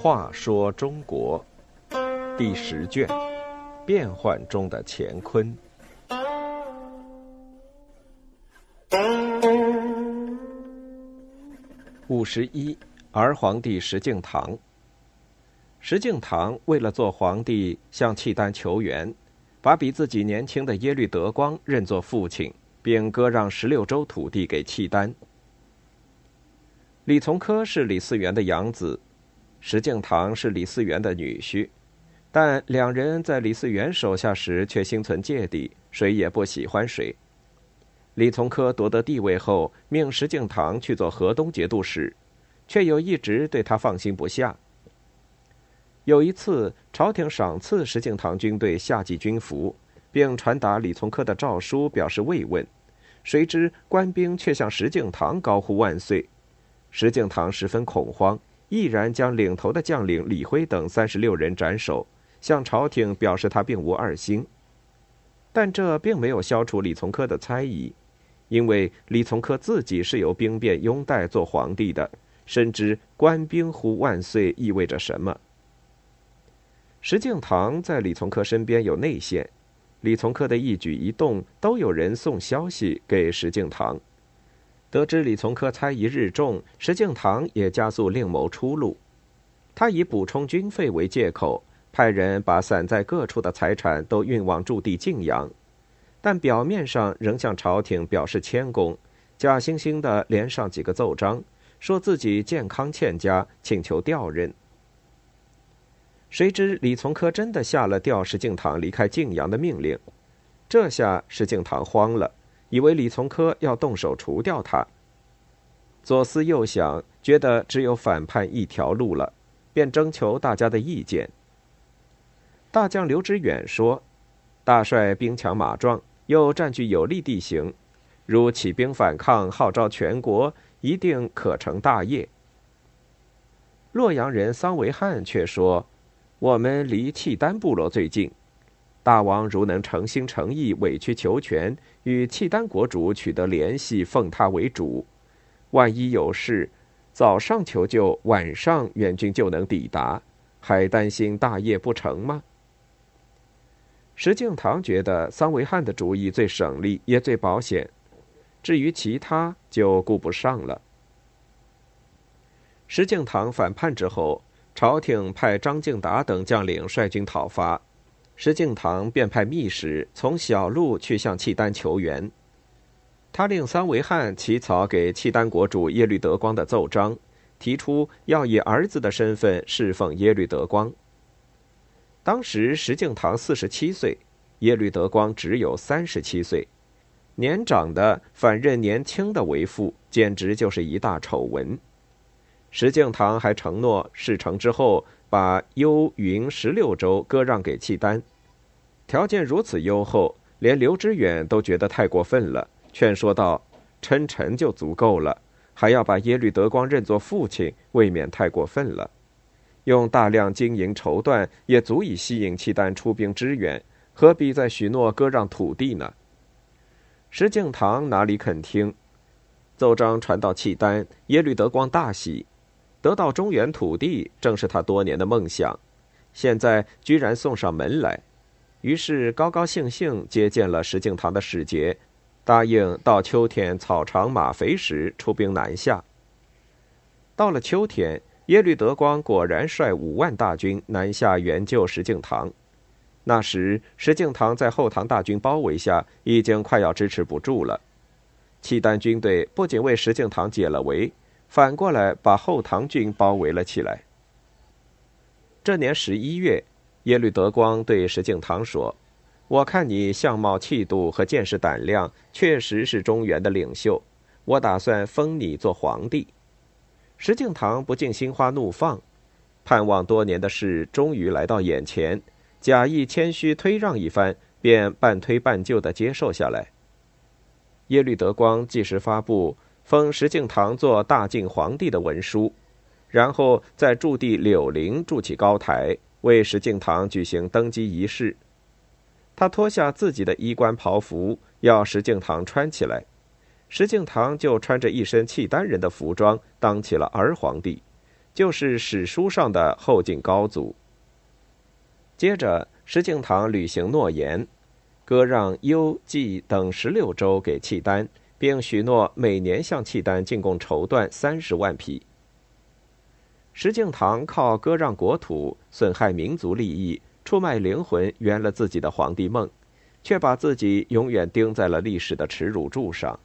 话说中国第十卷：变幻中的乾坤。五十一，儿皇帝石敬瑭。石敬瑭为了做皇帝，向契丹求援，把比自己年轻的耶律德光认作父亲，并割让十六州土地给契丹。李从珂是李嗣源的养子，石敬瑭是李嗣源的女婿，但两人在李嗣源手下时却心存芥蒂，谁也不喜欢谁。李从珂夺得帝位后，命石敬瑭去做河东节度使，却又一直对他放心不下。有一次，朝廷赏赐石敬瑭军队夏季军服，并传达李从珂的诏书，表示慰问。谁知官兵却向石敬瑭高呼万岁，石敬瑭十分恐慌，毅然将领头的将领李辉等三十六人斩首，向朝廷表示他并无二心。但这并没有消除李从珂的猜疑。因为李从珂自己是由兵变拥戴做皇帝的，深知官兵呼万岁意味着什么。石敬瑭在李从珂身边有内线，李从珂的一举一动都有人送消息给石敬瑭。得知李从珂猜疑日重，石敬瑭也加速另谋出路。他以补充军费为借口，派人把散在各处的财产都运往驻地晋阳。但表面上仍向朝廷表示谦恭，假惺惺的连上几个奏章，说自己健康欠佳，请求调任。谁知李从珂真的下了调石敬瑭离开晋阳的命令，这下石敬瑭慌了，以为李从珂要动手除掉他。左思右想，觉得只有反叛一条路了，便征求大家的意见。大将刘知远说：“大帅兵强马壮。”又占据有利地形，如起兵反抗，号召全国，一定可成大业。洛阳人桑维汉却说：“我们离契丹部落最近，大王如能诚心诚意、委曲求全，与契丹国主取得联系，奉他为主，万一有事，早上求救，晚上援军就能抵达，还担心大业不成吗？”石敬瑭觉得桑维汉的主意最省力，也最保险。至于其他，就顾不上了。石敬瑭反叛之后，朝廷派张敬达等将领率军讨伐，石敬瑭便派密使从小路去向契丹求援。他令桑维汉起草给契丹国主耶律德光的奏章，提出要以儿子的身份侍奉耶律德光。当时石敬瑭四十七岁，耶律德光只有三十七岁，年长的反认年轻的为父，简直就是一大丑闻。石敬瑭还承诺事成之后，把幽云十六州割让给契丹，条件如此优厚，连刘知远都觉得太过分了，劝说道：“称臣就足够了，还要把耶律德光认作父亲，未免太过分了。”用大量金银绸缎也足以吸引契丹出兵支援，何必再许诺割让土地呢？石敬瑭哪里肯听？奏章传到契丹，耶律德光大喜，得到中原土地正是他多年的梦想，现在居然送上门来，于是高高兴兴接见了石敬瑭的使节，答应到秋天草长马肥时出兵南下。到了秋天。耶律德光果然率五万大军南下援救石敬瑭。那时，石敬瑭在后唐大军包围下，已经快要支持不住了。契丹军队不仅为石敬瑭解了围，反过来把后唐军包围了起来。这年十一月，耶律德光对石敬瑭说：“我看你相貌、气度和见识胆量，确实是中原的领袖。我打算封你做皇帝。”石敬瑭不禁心花怒放，盼望多年的事终于来到眼前，假意谦虚推让一番，便半推半就的接受下来。耶律德光即时发布封石敬瑭做大晋皇帝的文书，然后在驻地柳陵筑起高台，为石敬瑭举行登基仪式。他脱下自己的衣冠袍服，要石敬瑭穿起来。石敬瑭就穿着一身契丹人的服装，当起了儿皇帝，就是史书上的后晋高祖。接着，石敬瑭履行诺言，割让幽、冀等十六州给契丹，并许诺每年向契丹进贡绸缎三十万匹。石敬瑭靠割让国土、损害民族利益、出卖灵魂，圆了自己的皇帝梦，却把自己永远钉在了历史的耻辱柱上。